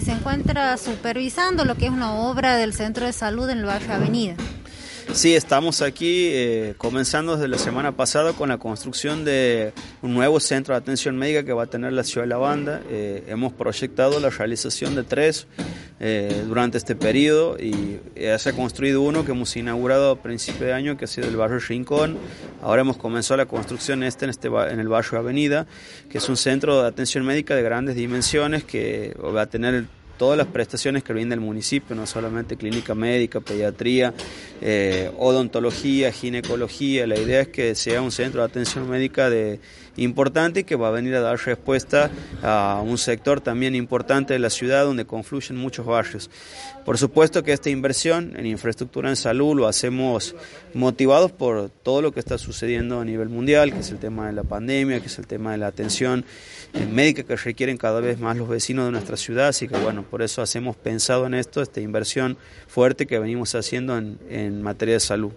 se encuentra supervisando lo que es una obra del Centro de Salud en el barrio Avenida. Sí, estamos aquí eh, comenzando desde la semana pasada con la construcción de un nuevo centro de atención médica que va a tener la ciudad de La Banda. Eh, hemos proyectado la realización de tres eh, durante este periodo y ya se ha construido uno que hemos inaugurado a principio de año que ha sido el barrio Rincón. Ahora hemos comenzado la construcción este en, este en el barrio Avenida, que es un centro de atención médica de grandes dimensiones que va a tener todas las prestaciones que brinda el municipio, no solamente clínica médica, pediatría, eh, odontología, ginecología. La idea es que sea un centro de atención médica de importante que va a venir a dar respuesta a un sector también importante de la ciudad donde confluyen muchos barrios. Por supuesto que esta inversión en infraestructura en salud lo hacemos motivados por todo lo que está sucediendo a nivel mundial, que es el tema de la pandemia, que es el tema de la atención eh, médica que requieren cada vez más los vecinos de nuestra ciudad, así que bueno, por eso hacemos pensado en esto, esta inversión fuerte que venimos haciendo en, en materia de salud.